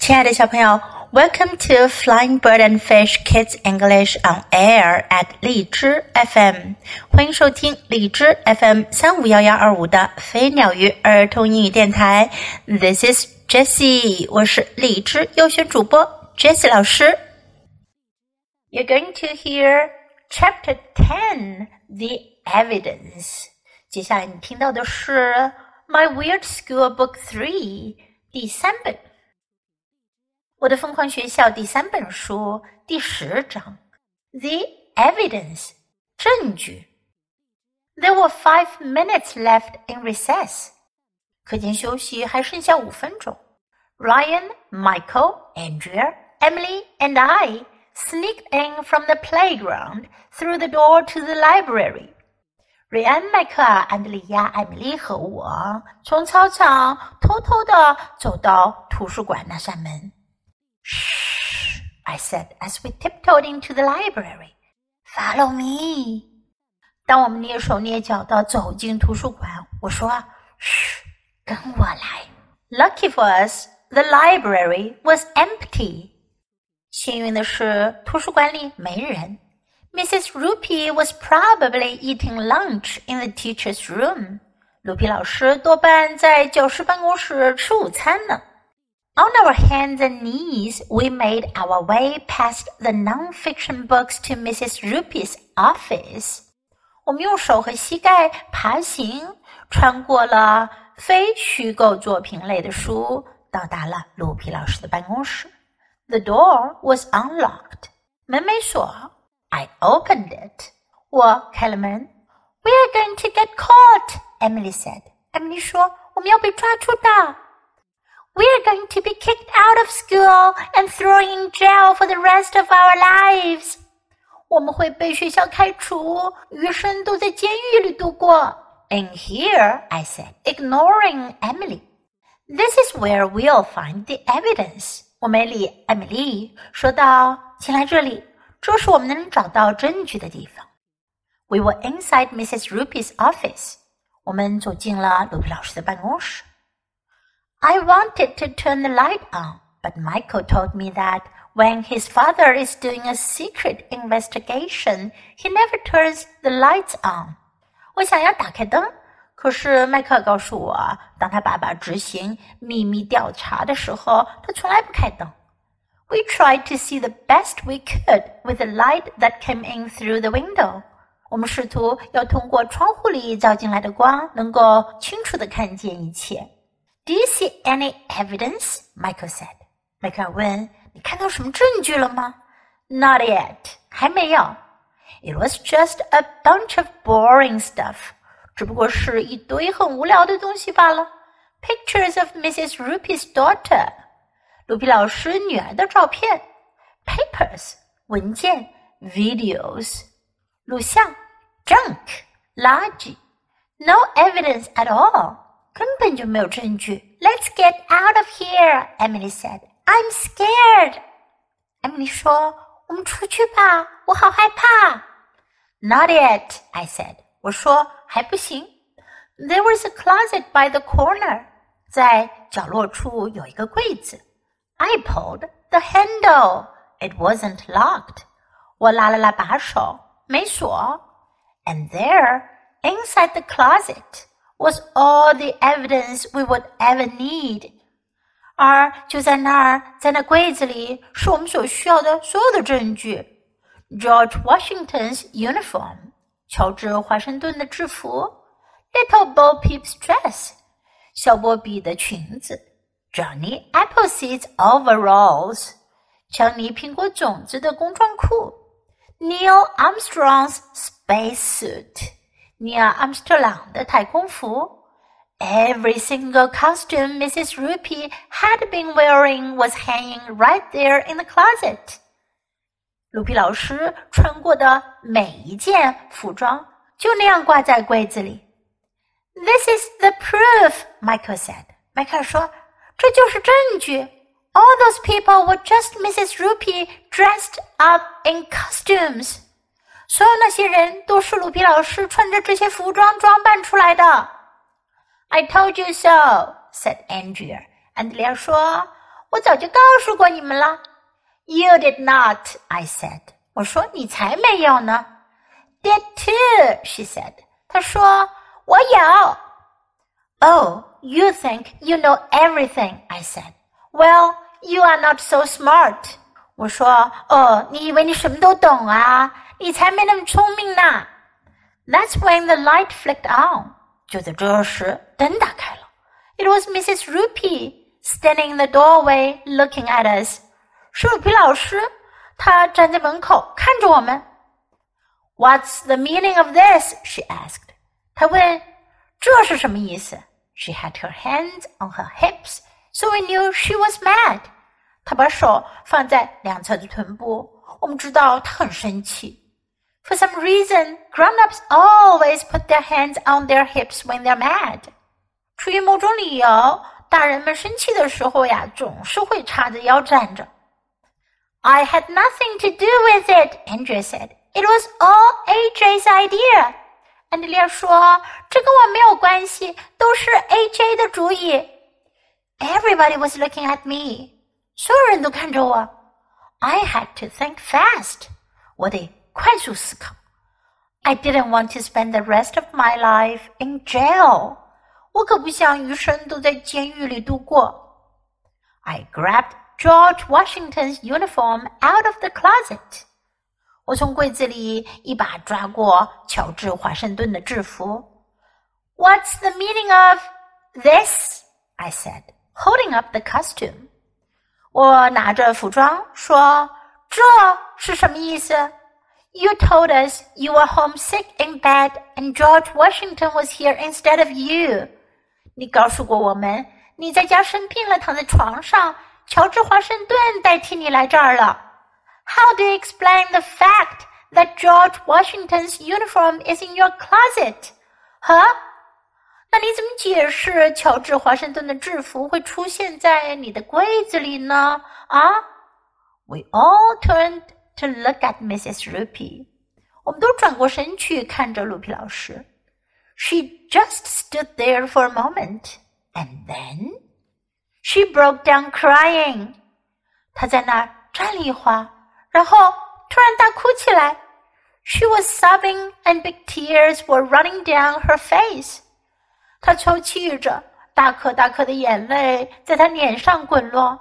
亲爱的小朋友，Welcome to Flying Bird and Fish Kids English on Air at 荔枝 FM，欢迎收听荔枝 FM 三五幺幺二五的飞鸟鱼儿童英语电台。This is Jessie，我是荔枝优选主播 Jessie 老师。You're going to hear Chapter Ten, The Evidence。接下来你听到的是 My Weird School Book Three 第三本。 我的疯狂学校第三本书第十章，The Evidence 证据。There were five minutes left in recess。课间休息还剩下五分钟。Ryan, Michael, Andrea, Emily, and I sneaked in from the playground through the door to the library. 瑞安、麦克尔、安德里亚、艾米丽和我从操场偷偷的走到图书馆那扇门。 I said as we tiptoed into the library. Follow me. 当我们蹑手蹑脚地走进图书馆，我说：“嘘，跟我来。” Lucky for us, the library was empty. 幸运的是，图书馆里没人。Mrs. Roopy was probably eating lunch in the teacher's room. 鲁皮老师多半在教师办公室吃午餐呢。on our hands and knees, we made our way past the non-fiction books to Mrs. Roopy's office. 我们用手和膝盖爬行，穿过了非虚构作品类的书，到达了卢皮老师的办公室。The door was unlocked. 门没锁。I opened it. 我开了门。We are going to get caught. Emily said. Emily 说，我们要被抓住的。we are going to be kicked out of school and thrown in jail for the rest of our lives. 我们会被学校开除，余生都在监狱里度过。In here, I said, ignoring Emily. This is where we'll find the evidence. 我们里艾米丽说道：“请来这里，这是我们能找到证据的地方。” We were inside Mrs. Roopy's office. 我们走进了鲁皮老师的办公室。I wanted to turn the light on, but Michael told me that when his father is doing a secret investigation, he never turns the lights on. 我想要打开灯，可是迈克告诉我，当他爸爸执行秘密调查的时候，他从来不开灯。We tried to see the best we could with the light that came in through the window. 我们试图要通过窗户里照进来的光，能够清楚的看见一切。 do you see any evidence? Michael said. 迈克尔问：“你看到什么证据了吗？”Not It was just a bunch of boring stuff，只不过是一堆很无聊的东西罢了。Pictures of Mrs. Roopy's No evidence at all。根本就没有证据。Let's get out of here, Emily said. I'm scared. Emily 说：“我们出去吧，我好害怕。” Not yet, I said. 我说还不行。There was a closet by the corner. 在角落处有一个柜子。I pulled the handle. It wasn't locked. 我拉了拉把手，没锁。And there, inside the closet was all the evidence we would ever need。而就在那儿，在那柜子里，是我们所需要的所有的证据。George Washington's uniform，乔治华盛顿的制服；Little Bo Peep's dress，小波比的裙子；Johnny Appleseed's overalls，强尼苹果种子的工装裤；Neil Armstrong's space Neil Armstrong 的太空服。Every single costume Mrs. Roopy had been wearing was hanging right there in the closet. 鲁皮老师穿过的每一件服装就那样挂在柜子里。This is the proof, Michael said. 迈克尔说：“这就是证据。” All those people were just Mrs. Roopy dressed up in costumes. 所有那些人都是鲁皮老师穿着这些服装装扮出来的。I told you so," said Andrea. 安德烈说：“我早就告诉过你们了。You did not, I said. 我说你才没有呢。Did too, she said. 她说我有。Oh, you think you know everything, I said. Well, you are not so smart. 我说哦，你以为你什么都懂啊？你才没那么聪明呢。That's when the light flicked on. 就在这时，灯打开了。It was Mrs. Roopy standing in the doorway, looking at us. 是鲁皮老师，她站在门口看着我们。What's the meaning of this? She asked. 她问这是什么意思？She had her hands on her hips, so we knew she was mad. 她把手放在两侧的臀部，我们知道她很生气。for some reason, grown-ups always put their hands on their hips when they're mad. 出于某种理由，大人们生气的时候呀，总是会叉着腰站着。I had nothing to do with it, Andrea said. It was all AJ's idea. 安德烈说：“这跟我没有关系，都是 AJ 的主意。” Everybody was looking at me. 所有人都看着我。I had to think fast. 我得 快速思考。I didn't want to spend the rest of my life in jail. 我可不想余生都在监狱里度过。I grabbed George Washington's uniform out of the closet. 我从柜子里一把抓过乔治华盛顿的制服。What's the meaning of this? I said, holding up the costume. 我拿着服装说：“这是什么意思？” You told us you were homesick in bed and George Washington was here instead of you. 你告诉过我们你在家生病了，躺在床上，乔治华盛顿代替你来这儿了。How do you explain the fact that George Washington's uniform is in your closet? 哈？那你怎么解释乔治华盛顿的制服会出现在你的柜子里呢？啊？We all turned to look at Mrs. Roopy。我们都转过身去看着鲁皮老师。She just stood there for a moment, and then she broke down crying。她在那儿站了一会儿，然后突然大哭起来。She was sobbing, and big tears were running down her face。她抽泣着，大颗大颗的眼泪在她脸上滚落。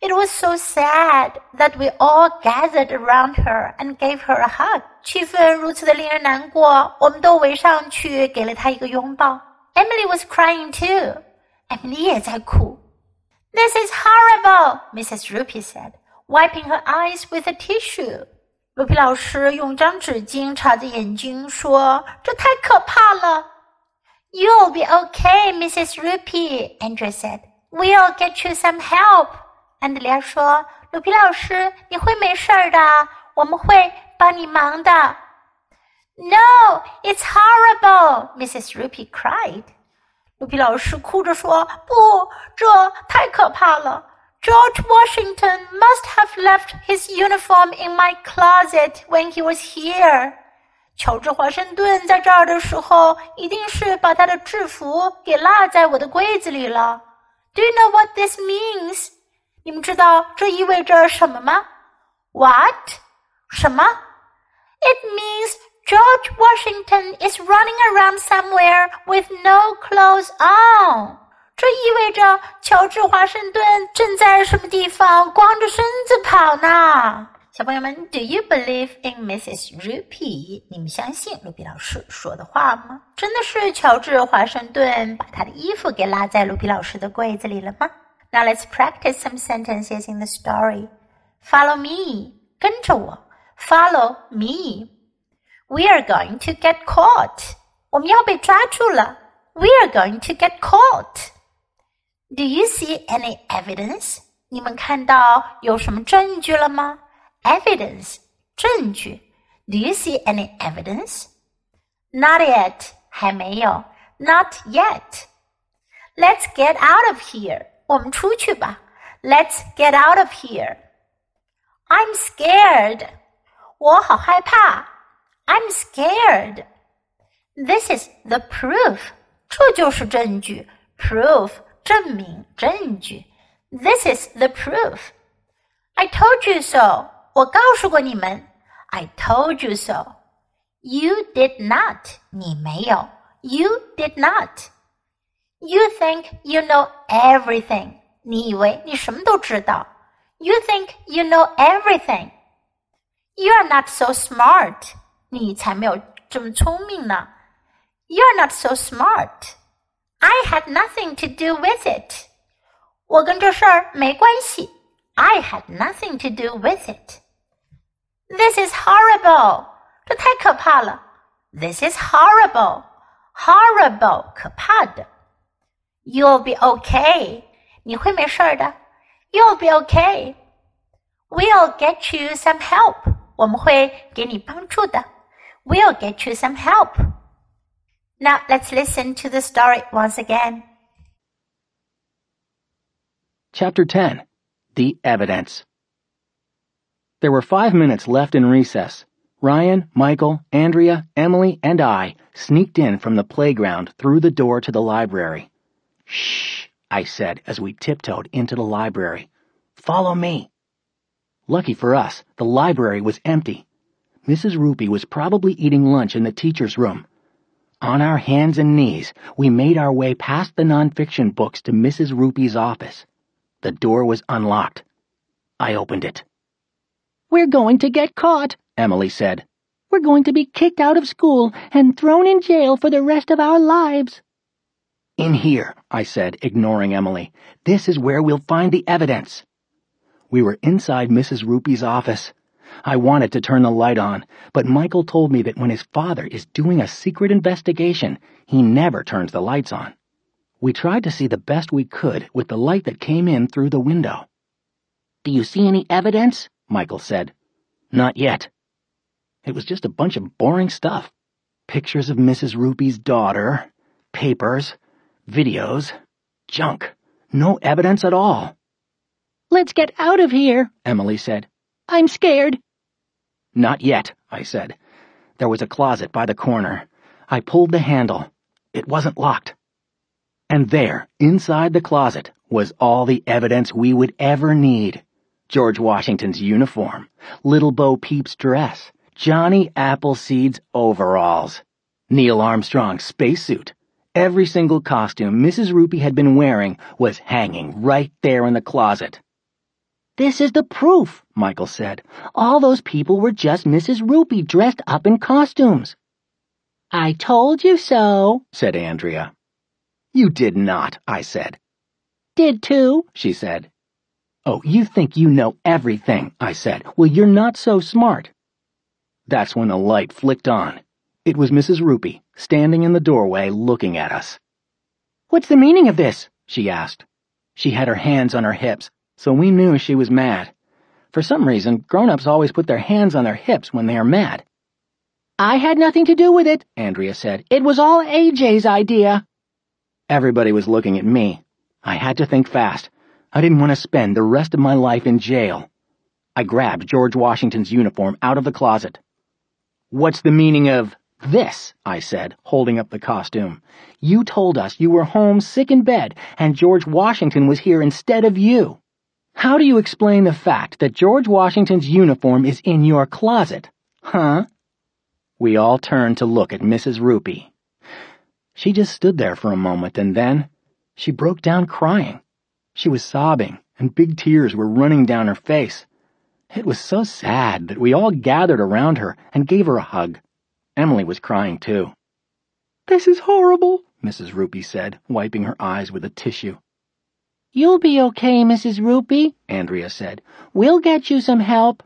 it was so sad that we all gathered around her and gave her a hug. 气氛如此的令人难过，我们都围上去给了她一个拥抱。Emily was crying too. Emily 也在哭。This is horrible, Mrs. Roopy said, wiping her eyes with a tissue. 卢皮老师用张纸巾擦着眼睛说：“这太可怕了。” You'll be okay, Mrs. Roopy, Andrea said. We'll get you some help. 安德烈亚说：“鲁皮老师，你会没事儿的，我们会帮你忙的。” No, it's horrible, Mrs. Roopy cried. 鲁皮老师哭着说：“不，这太可怕了。” George Washington must have left his uniform in my closet when he was here. 乔治华盛顿在这儿的时候，一定是把他的制服给落在我的柜子里了。Do you know what this means? 你们知道这意味着什么吗？What？什么？It means George Washington is running around somewhere with no clothes on。这意味着乔治华盛顿正在什么地方光着身子跑呢？小朋友们，Do you believe in Mrs. Rupee？你们相信卢比老师说的话吗？真的是乔治华盛顿把他的衣服给拉在卢比老师的柜子里了吗 ？Now let's practice some sentences in the story. Follow me. 跟着我. Follow me. We are going to get caught. 我们要被抓住了. We are going to get caught. Do you see any evidence? 你们看到有什么证据了吗？Evidence 证据. Do you see any evidence? Not yet. 还没有. Not yet. Let's get out of here. 我们出去吧。Let's get out of here. I'm scared. 我好害怕。I'm scared. This is the proof. 这就是证据。Proof 证明证据。 This is the proof. I told you so. 我告诉过你们。I told you so. You did not. 你没有。You did not. You think you know everything. 你以为你什么都知道。You think you know everything. You are not so smart. 你才没有这么聪明呢。You are not so smart. I had nothing to do with it. 我跟这事儿没关系。I had nothing to do with it. This is horrible. 这太可怕了。This is horrible. Horrible，可怕的。 You'll be okay. 你会没事的。You'll be okay. We'll get you some help. 我们会给你帮助的。We'll get you some help. Now let's listen to the story once again. Chapter 10 The Evidence There were five minutes left in recess. Ryan, Michael, Andrea, Emily, and I sneaked in from the playground through the door to the library. Shh, I said as we tiptoed into the library. Follow me. Lucky for us, the library was empty. Mrs. Roopy was probably eating lunch in the teacher's room. On our hands and knees, we made our way past the nonfiction books to Mrs. Roopy's office. The door was unlocked. I opened it. We're going to get caught, Emily said. We're going to be kicked out of school and thrown in jail for the rest of our lives. In here, I said, ignoring Emily. This is where we'll find the evidence. We were inside Mrs. Roopy's office. I wanted to turn the light on, but Michael told me that when his father is doing a secret investigation, he never turns the lights on. We tried to see the best we could with the light that came in through the window. Do you see any evidence? Michael said. Not yet. It was just a bunch of boring stuff. Pictures of Mrs. Roopy's daughter, papers, videos, junk. No evidence at all. Let's get out of here, Emily said. I'm scared. Not yet, I said. There was a closet by the corner. I pulled the handle. It wasn't locked. And there, inside the closet, was all the evidence we would ever need. George Washington's uniform, Little Bo Peep's dress, Johnny Appleseed's overalls, Neil Armstrong's spacesuit. Every single costume Mrs. Roopy had been wearing was hanging right there in the closet. This is the proof, Michael said. All those people were just Mrs. Roopy dressed up in costumes. I told you so, said Andrea. You did not, I said. Did too, she said. Oh, you think you know everything, I said. Well, you're not so smart. That's when the light flicked on. It was Mrs. Roopy, standing in the doorway looking at us. What's the meaning of this? she asked. She had her hands on her hips, so we knew she was mad. For some reason, grown-ups always put their hands on their hips when they are mad. I had nothing to do with it, Andrea said. It was all AJ's idea. Everybody was looking at me. I had to think fast. I didn't want to spend the rest of my life in jail. I grabbed George Washington's uniform out of the closet. What's the meaning of this? I said, holding up the costume. You told us you were home sick in bed and George Washington was here instead of you. How do you explain the fact that George Washington's uniform is in your closet? Huh? We all turned to look at Mrs. Roopy. She just stood there for a moment, and then she broke down crying. She was sobbing, and big tears were running down her face. It was so sad that we all gathered around her and gave her a hug. Emily was crying too. This is horrible, Mrs. Roopy said, wiping her eyes with a tissue. You'll be okay, Mrs. Roopy, Andrea said. We'll get you some help.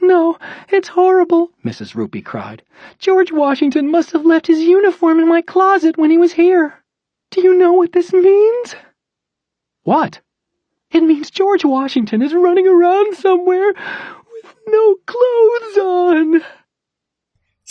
No, it's horrible, Mrs. Roopy cried. George Washington must have left his uniform in my closet when he was here. Do you know what this means? What? It means George Washington is running around somewhere with no clothes on.